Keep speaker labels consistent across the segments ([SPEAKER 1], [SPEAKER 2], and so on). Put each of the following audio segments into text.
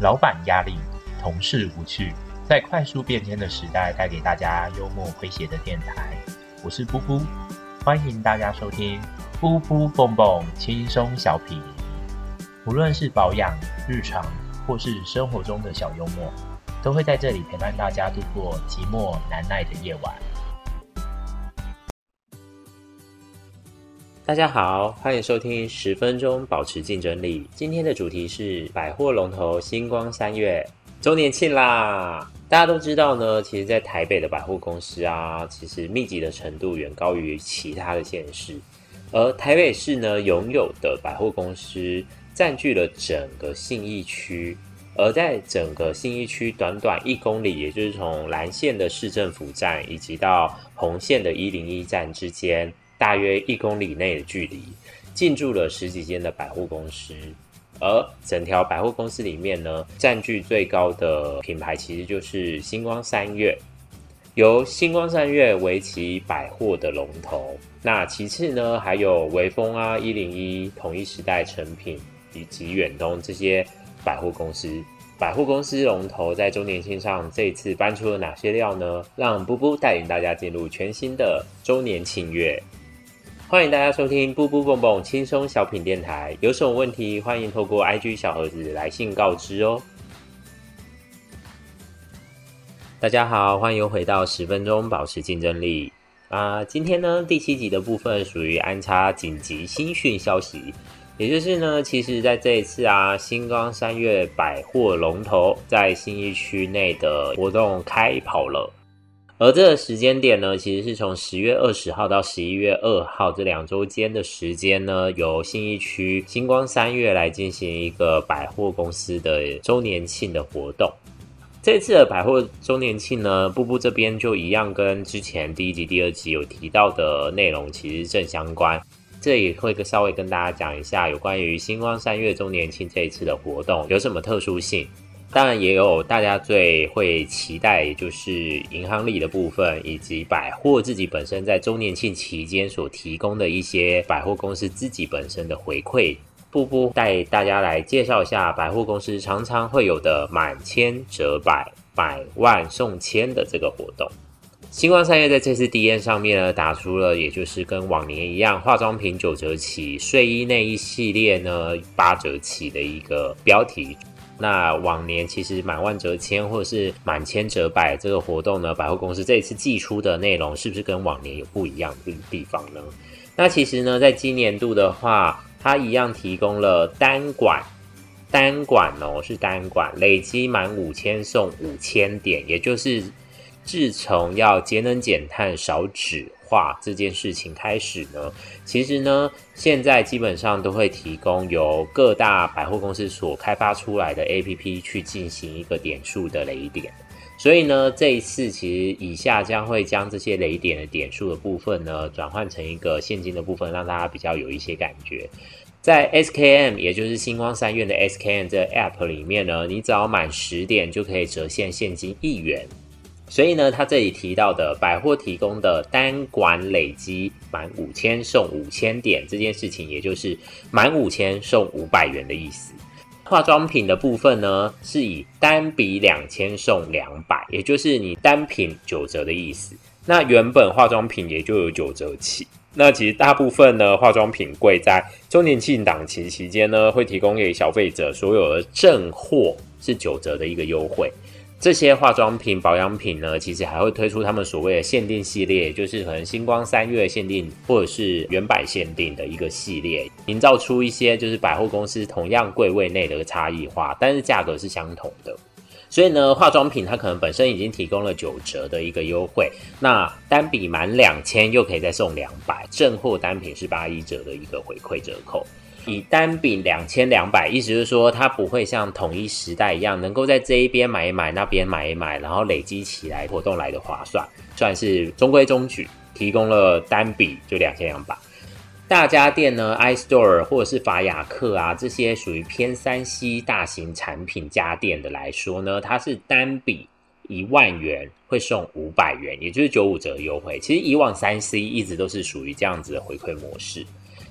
[SPEAKER 1] 老板压力，同事无趣，在快速变迁的时代，带给大家幽默诙谐的电台。我是布布，欢迎大家收听布布蹦蹦轻松小品。无论是保养、日常，或是生活中的小幽默，都会在这里陪伴大家度过寂寞难耐的夜晚。大家好，欢迎收听十分钟保持竞争力。今天的主题是百货龙头星光三月周年庆啦！大家都知道呢，其实，在台北的百货公司啊，其实密集的程度远高于其他的县市。而台北市呢，拥有的百货公司占据了整个信义区，而在整个信义区短短一公里，也就是从蓝线的市政府站以及到红线的一零一站之间。大约一公里内的距离，进驻了十几间的百货公司，而整条百货公司里面呢，占据最高的品牌其实就是星光三月，由星光三月为其百货的龙头。那其次呢，还有微风啊、一零一、统一时代、成品以及远东这些百货公司。百货公司龙头在周年庆上这一次搬出了哪些料呢？让布布带领大家进入全新的周年庆月。欢迎大家收听《布布蹦蹦轻松小品电台》，有什么问题欢迎透过 IG 小盒子来信告知哦。大家好，欢迎回到十分钟保持竞争力啊、今天呢，第七集的部分属于安插紧急新讯消息，也就是呢，其实在这一次啊，新光三越百货龙头在新义区内的活动开跑了。而这个时间点呢，其实是从十月二十号到十一月二号这两周间的时间呢，由信义区星光三月来进行一个百货公司的周年庆的活动。这次的百货周年庆呢，布布这边就一样跟之前第一集、第二集有提到的内容其实正相关。这也会稍微跟大家讲一下有关于星光三月周年庆这一次的活动有什么特殊性。当然也有大家最会期待，就是银行里的部分，以及百货自己本身在周年庆期间所提供的一些百货公司自己本身的回馈。布布带大家来介绍一下百货公司常常会有的满千折百、百万送千的这个活动。新光三越在这次 D N 上面呢，打出了也就是跟往年一样，化妆品九折起，睡衣内衣系列呢八折起的一个标题。那往年其实满万折千或者是满千折百这个活动呢，百货公司这一次寄出的内容是不是跟往年有不一样的地方呢？那其实呢，在今年度的话，它一样提供了单管，单管哦是单管，累积满五千送五千点，也就是自从要节能减碳少纸化这件事情开始呢，其实呢，现在基本上都会提供由各大百货公司所开发出来的 APP 去进行一个点数的雷点。所以呢，这一次其实以下将会将这些雷点的点数的部分呢，转换成一个现金的部分，让大家比较有一些感觉。在 SKM，也就是星光三院的 SKM 这个 App 里面呢，你只要满十点就可以折现现金一元。所以呢，他这里提到的百货提供的单管累积满五千送五千点这件事情，也就是满五千送五百元的意思。化妆品的部分呢，是以单笔两千送两百，也就是你单品九折的意思。那原本化妆品也就有九折起。那其实大部分呢，化妆品柜在周年庆档期期间呢，会提供给消费者所有的正货是九折的一个优惠。这些化妆品、保养品呢，其实还会推出他们所谓的限定系列，就是可能星光三月限定或者是原百限定的一个系列，营造出一些就是百货公司同样柜位内的差异化，但是价格是相同的。所以呢，化妆品它可能本身已经提供了九折的一个优惠，那单笔满两千又可以再送两百，正货单品是八一折的一个回馈折扣。以单笔两千两百，意思就是说，它不会像统一时代一样，能够在这一边买一买，那边买一买，然后累积起来活动来的划算，算是中规中矩，提供了单笔就两千两百。大家电呢，iStore 或者是法雅克啊，这些属于偏三 C 大型产品家电的来说呢，它是单笔一万元会送五百元，也就是九五折优惠。其实以往三 C 一直都是属于这样子的回馈模式。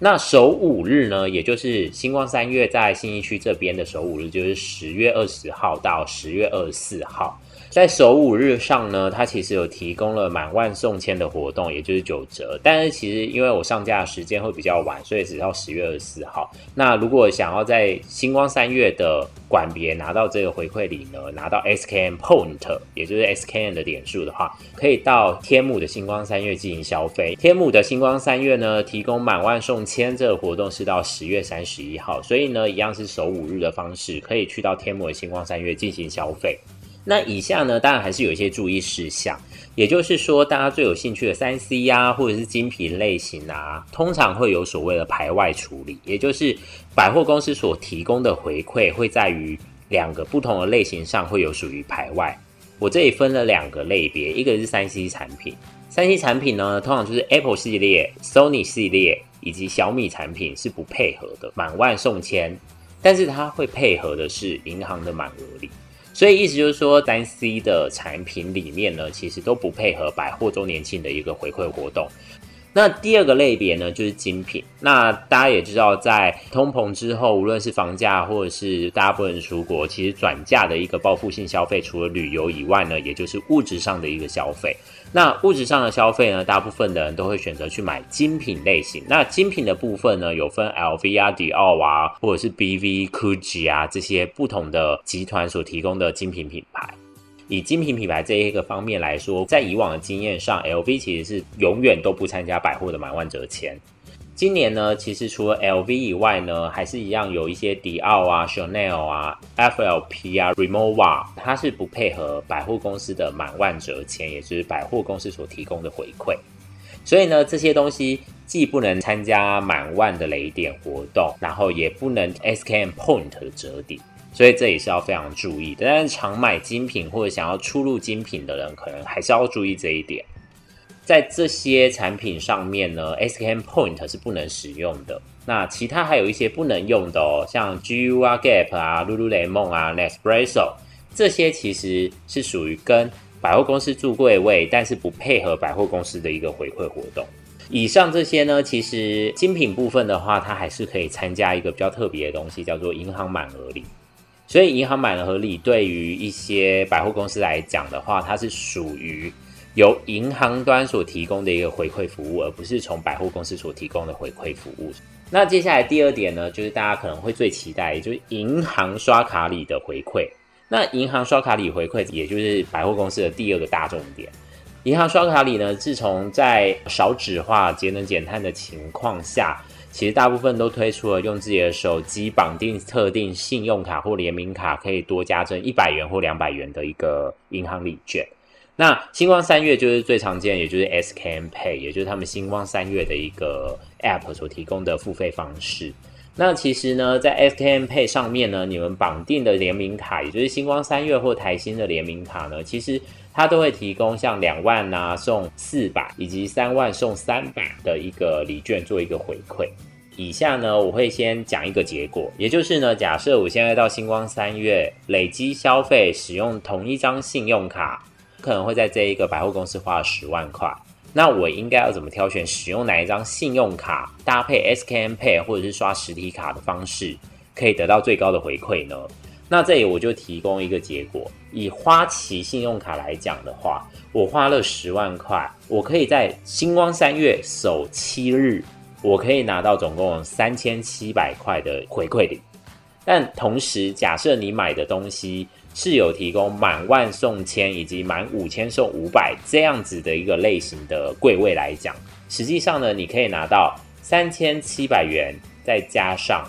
[SPEAKER 1] 那首五日呢，也就是星光三月在新义区这边的首五日，就是十月二十号到十月二十四号。在首五日上呢，它其实有提供了满万送千的活动，也就是九折。但是其实因为我上架的时间会比较晚，所以只到十月二十四号。那如果想要在星光三月的馆别拿到这个回馈礼呢，拿到 SKM Point，也就是 SKM 的点数的话，可以到天母的星光三月进行消费。天母的星光三月呢，提供满万送千这个活动是到十月三十一号，所以呢，一样是首五日的方式，可以去到天母的星光三月进行消费。那以下呢，当然还是有一些注意事项，也就是说，大家最有兴趣的三 C 呀，或者是精品类型啊，通常会有所谓的排外处理，也就是百货公司所提供的回馈会在于两个不同的类型上会有属于排外。我这里分了两个类别，一个是三 C 产品，三 C 产品呢，通常就是 Apple 系列、Sony 系列以及小米产品是不配合的满万送千，但是它会配合的是银行的满额礼。所以意思就是说，单 C 的产品里面呢，其实都不配合百货周年庆的一个回馈活动。那第二个类别呢，就是精品。那大家也知道，在通膨之后，无论是房价或者是大家不能出国，其实转嫁的一个报复性消费，除了旅游以外呢，也就是物质上的一个消费。那物质上的消费呢，大部分的人都会选择去买精品类型。那精品的部分呢，有分 LV 啊、迪奥啊，或者是 BV、GUCCI 啊这些不同的集团所提供的精品品牌。以精品品牌这一个方面来说，在以往的经验上，LV 其实是永远都不参加百货的满万折签。今年呢，其实除了 LV 以外呢，还是一样有一些迪奥啊、Chanel 啊、FLP 啊、Rimowa，它是不配合百货公司的满万折签，也就是百货公司所提供的回馈。所以呢，这些东西既不能参加满万的雷点活动，然后也不能 SKM Point 的折抵，所以这也是要非常注意的。但是常买精品或者想要出入精品的人，可能还是要注意这一点。在这些产品上面呢，SKM Point 是不能使用的。那其他还有一些不能用的哦，像 GU 啊、Gap 啊、Lululemon 啊、Nespresso 这些其实是属于跟百货公司住柜位，但是不配合百货公司的一个回馈活动。以上这些呢，其实精品部分的话，它还是可以参加一个比较特别的东西，叫做银行满额礼。所以银行满额礼对于一些百货公司来讲的话，它是属于。由银行端所提供的一个回馈服务，而不是从百货公司所提供的回馈服务。那接下来第二点呢，就是大家可能会最期待，就是银行刷卡里的回馈。那银行刷卡里回馈，也就是百货公司的第二个大重点。银行刷卡里呢，自从在少纸化、节能减碳的情况下，其实大部分都推出了用自己的手机绑定特定信用卡或联名卡，可以多加赠一百元或两百元的一个银行礼券。那星光三月就是最常见，也就是 SKM Pay，也就是他们星光三月的一个 App 所提供的付费方式。那其实呢，在 SKM Pay 上面呢，你们绑定的联名卡，也就是星光三月或台新的联名卡呢，其实它都会提供像两万啊送四百，以及三万送三百的一个礼券做一个回馈。以下呢，我会先讲一个结果，也就是呢，假设我现在到星光三月累积消费，使用同一张信用卡。可能会在这一个百货公司花了十万块，那我应该要怎么挑选使用哪一张信用卡搭配 SKM Pay 或者是刷实体卡的方式，可以得到最高的回馈呢？那这里我就提供一个结果，以花旗信用卡来讲的话，我花了十万块，我可以在星光三月首七日，我可以拿到总共三千七百块的回馈礼。但同时，假设你买的东西，是有提供满万送千以及满五千送五百这样子的一个类型的柜位来讲，实际上呢，你可以拿到三千七百元，再加上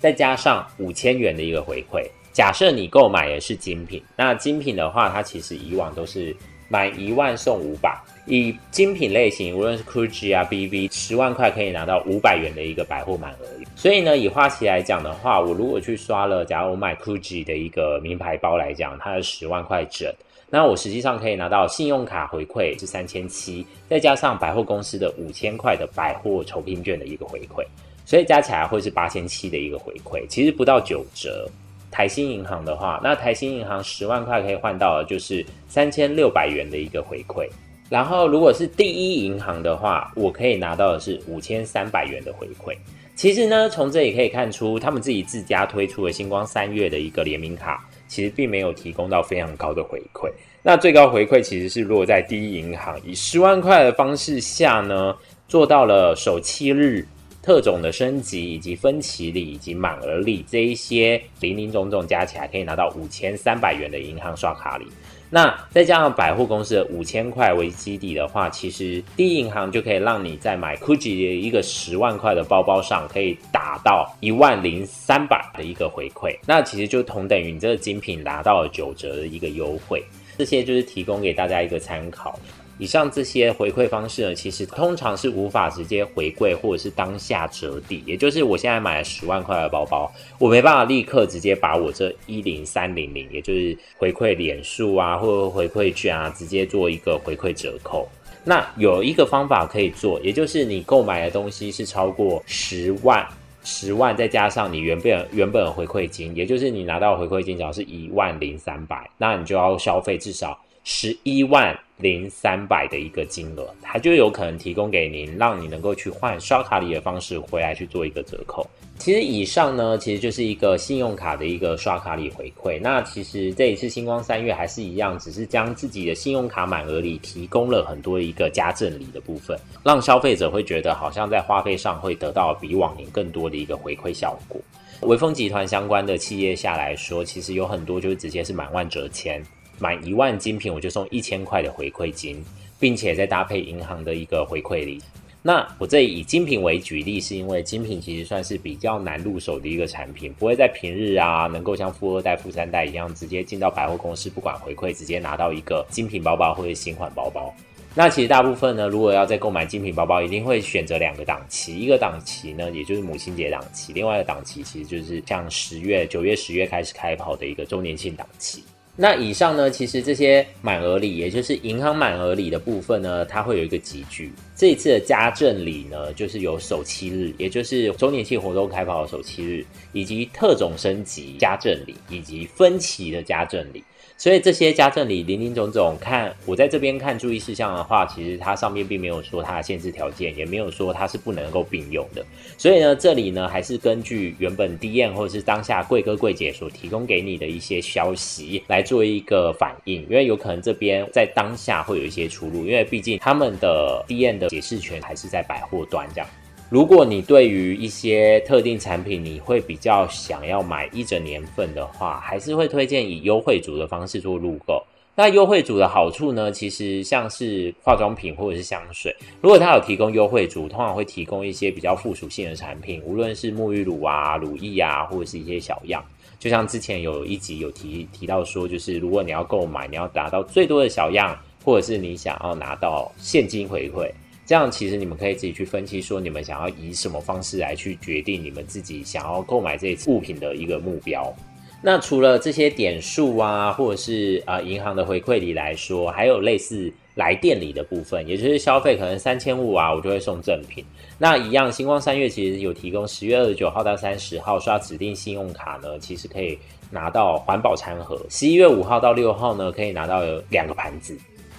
[SPEAKER 1] 再加上五千元的一个回馈。假设你购买的是精品，那精品的话，它其实以往都是满一万送五百。以精品类型，无论是 GUCCI 啊、BV，十万块可以拿到五百元的一个百货满额。所以呢，以花旗来讲的话，我如果去刷了，假如我买 GUCCI 的一个名牌包来讲，它是十万块整，那我实际上可以拿到信用卡回馈是三千七，再加上百货公司的五千块的百货酬宾券的一个回馈，所以加起来会是八千七的一个回馈，其实不到九折。台新银行的话，那台新银行十万块可以换到的就是三千六百元的一个回馈。然后如果是第一银行的话，我可以拿到的是五千三百元的回馈。其实呢，从这里可以看出，他们自己自家推出的星光三月的一个联名卡，其实并没有提供到非常高的回馈。那最高回馈其实是落在第一银行以十万块的方式下呢，做到了首七日特种的升级，以及分期礼以及满额礼这一些零零总总加起来，可以拿到五千三百元的银行刷卡礼。那再加上百货公司的五千块为基底的话，其实第一银行就可以让你在买 GUCCI 的一个十万块的包包上，可以达到一万零三百的一个回馈。那其实就同等于你这个精品拿到了九折的一个优惠。这些就是提供给大家一个参考。以上这些回馈方式呢，其实通常是无法直接回馈或者是当下折抵。也就是我现在买了十万块的包包，我没办法立刻直接把我这一零三零零，也就是回馈点数啊，或者回馈券啊，直接做一个回馈折扣。那有一个方法可以做，也就是你购买的东西是超过十万。十万再加上你原本原本的回馈金，也就是你拿到回馈金，只要是一万零三百，那你就要消费至少十一万零三百的一个金额，它就有可能提供给您，让你能够去换刷卡礼的方式回来去做一个折扣。其实以上呢，其实就是一个信用卡的一个刷卡礼回馈。那其实这一次星光三月还是一样，只是将自己的信用卡满额里提供了很多一个加赠礼的部分，让消费者会觉得好像在花费上会得到比往年更多的一个回馈效果。微风集团相关的企业下来说，其实有很多就是直接是满万折千，满一万精品我就送一千块的回馈金，并且再搭配银行的一个回馈礼。那我这里以精品为举例，是因为精品其实算是比较难入手的一个产品，不会在平日啊能够像富二代、富三代一样直接进到百货公司，不管回馈直接拿到一个精品包包或者新款包包。那其实大部分呢，如果要再购买精品包包，一定会选择两个档期，一个档期呢，也就是母亲节档期，另外一个档期其实就是像十月、九月、十月开始开跑的一个周年庆档期。那以上呢，其实这些满额礼，也就是银行满额礼的部分呢，它会有一个集聚。这一次的家政礼呢，就是有首期日，也就是周年庆活动开跑的首期日，以及特种升级家政礼，以及分期的家政礼。所以这些家政里林林总总，看我在这边看注意事项的话，其实它上面并没有说它的限制条件，也没有说它是不能够并用的。所以呢，这里呢还是根据原本 D N 或者是当下贵哥贵姐所提供给你的一些消息来做一个反应，因为有可能这边在当下会有一些出入，因为毕竟他们的 D N 的解释权还是在百货端这样。如果你对于一些特定产品，你会比较想要买一整年份的话，还是会推荐以优惠组的方式做入购。那优惠组的好处呢，其实像是化妆品或者是香水，如果它有提供优惠组，通常会提供一些比较附属性的产品，无论是沐浴乳啊、乳液啊，或者是一些小样。就像之前有一集有提提到说，就是如果你要购买，你要达到最多的小样，或者是你想要拿到现金回馈。这样其实你们可以自己去分析，说你们想要以什么方式来去决定你们自己想要购买这一次物品的一个目标。那除了这些点数啊，或者是啊银行的回馈礼来说，还有类似来店礼的部分，也就是消费可能三千五啊，我就会送赠品。那一样，星光三月其实有提供十月二十九号到三十号刷指定信用卡呢，其实可以拿到环保餐盒。十一月五号到六号呢，可以拿到两个盘子。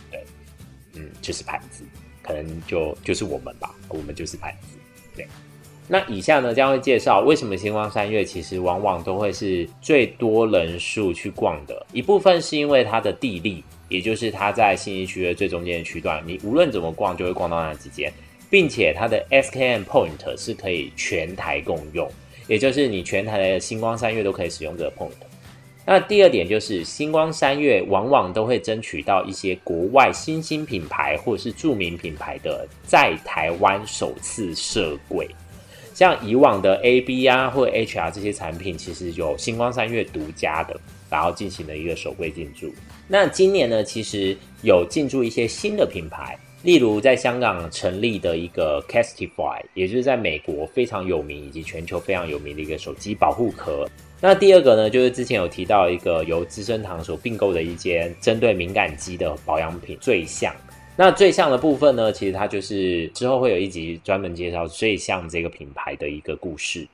[SPEAKER 1] 对，嗯，就是盘子。可能就就是我们吧，我们就是盘子。对，那以下呢将会介绍为什么星光三月其实往往都会是最多人数去逛的。一部分是因为它的地利，也就是它在信义区的最中间的区段，你无论怎么逛就会逛到那几间，并且它的 SKM Point 是可以全台共用，也就是你全台的星光三月都可以使用这个 Point。那第二点就是，星光三月往往都会争取到一些国外新兴品牌或者是著名品牌的在台湾首次设柜，像以往的 AB 啊或 HR 这些产品，其实有星光三月独家的，然后进行了一个首柜进驻。那今年呢，其实有进驻一些新的品牌，例如在香港成立的一个 Castify，也就是在美国非常有名以及全球非常有名的一个手机保护壳。那第二个呢，就是之前有提到一个由资生堂所并购的一间针对敏感肌的保养品最相。那最相的部分呢，其实它就是之后会有一集专门介绍最相这个品牌的一个故事。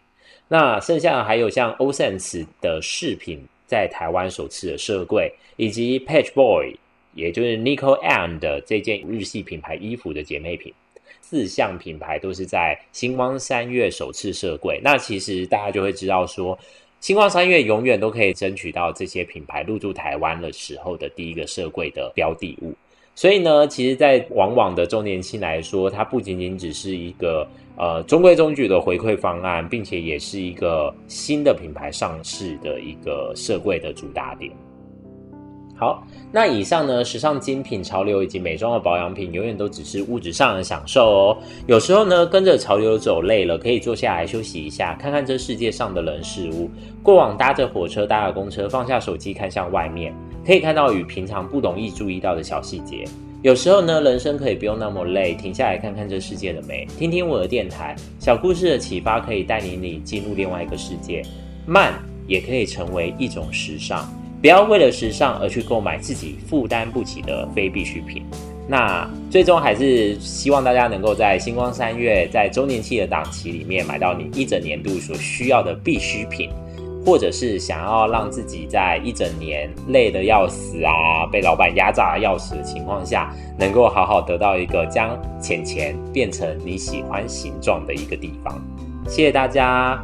[SPEAKER 1] 那剩下还有像 OSense 的饰品在台湾首次的设柜，以及 Page Boy 也就是 Nico and 的这件日系品牌衣服的姐妹品。四项品牌都是在星光三月首次设柜，那其实大家就会知道说，星光三月永远都可以争取到这些品牌入驻台湾的时候的第一个设柜的标的物。所以呢，其实，在往往的周年庆来说，它不仅仅只是一个呃中规中矩的回馈方案，并且也是一个新的品牌上市的一个设柜的主打点。好，那以上呢，时尚精品、潮流以及美妆的保养品，永远都只是物质上的享受哦。有时候呢，跟着潮流走累了，可以坐下来休息一下，看看这世界上的人事物。过往搭着火车、搭着公车，放下手机，看向外面，可以看到与平常不容易注意到的小细节。有时候呢，人生可以不用那么累，停下来看看这世界的美，听听我的电台，小故事的启发可以带领你进入另外一个世界。慢也可以成为一种时尚。不要为了时尚而去购买自己负担不起的非必需品。那最终还是希望大家能够在星光三月在周年庆的档期里面买到你一整年度所需要的必需品，或者是想要让自己在一整年累得要死啊，被老板压榨要死的情况下，能够好好得到一个将钱钱变成你喜欢形状的一个地方。谢谢大家。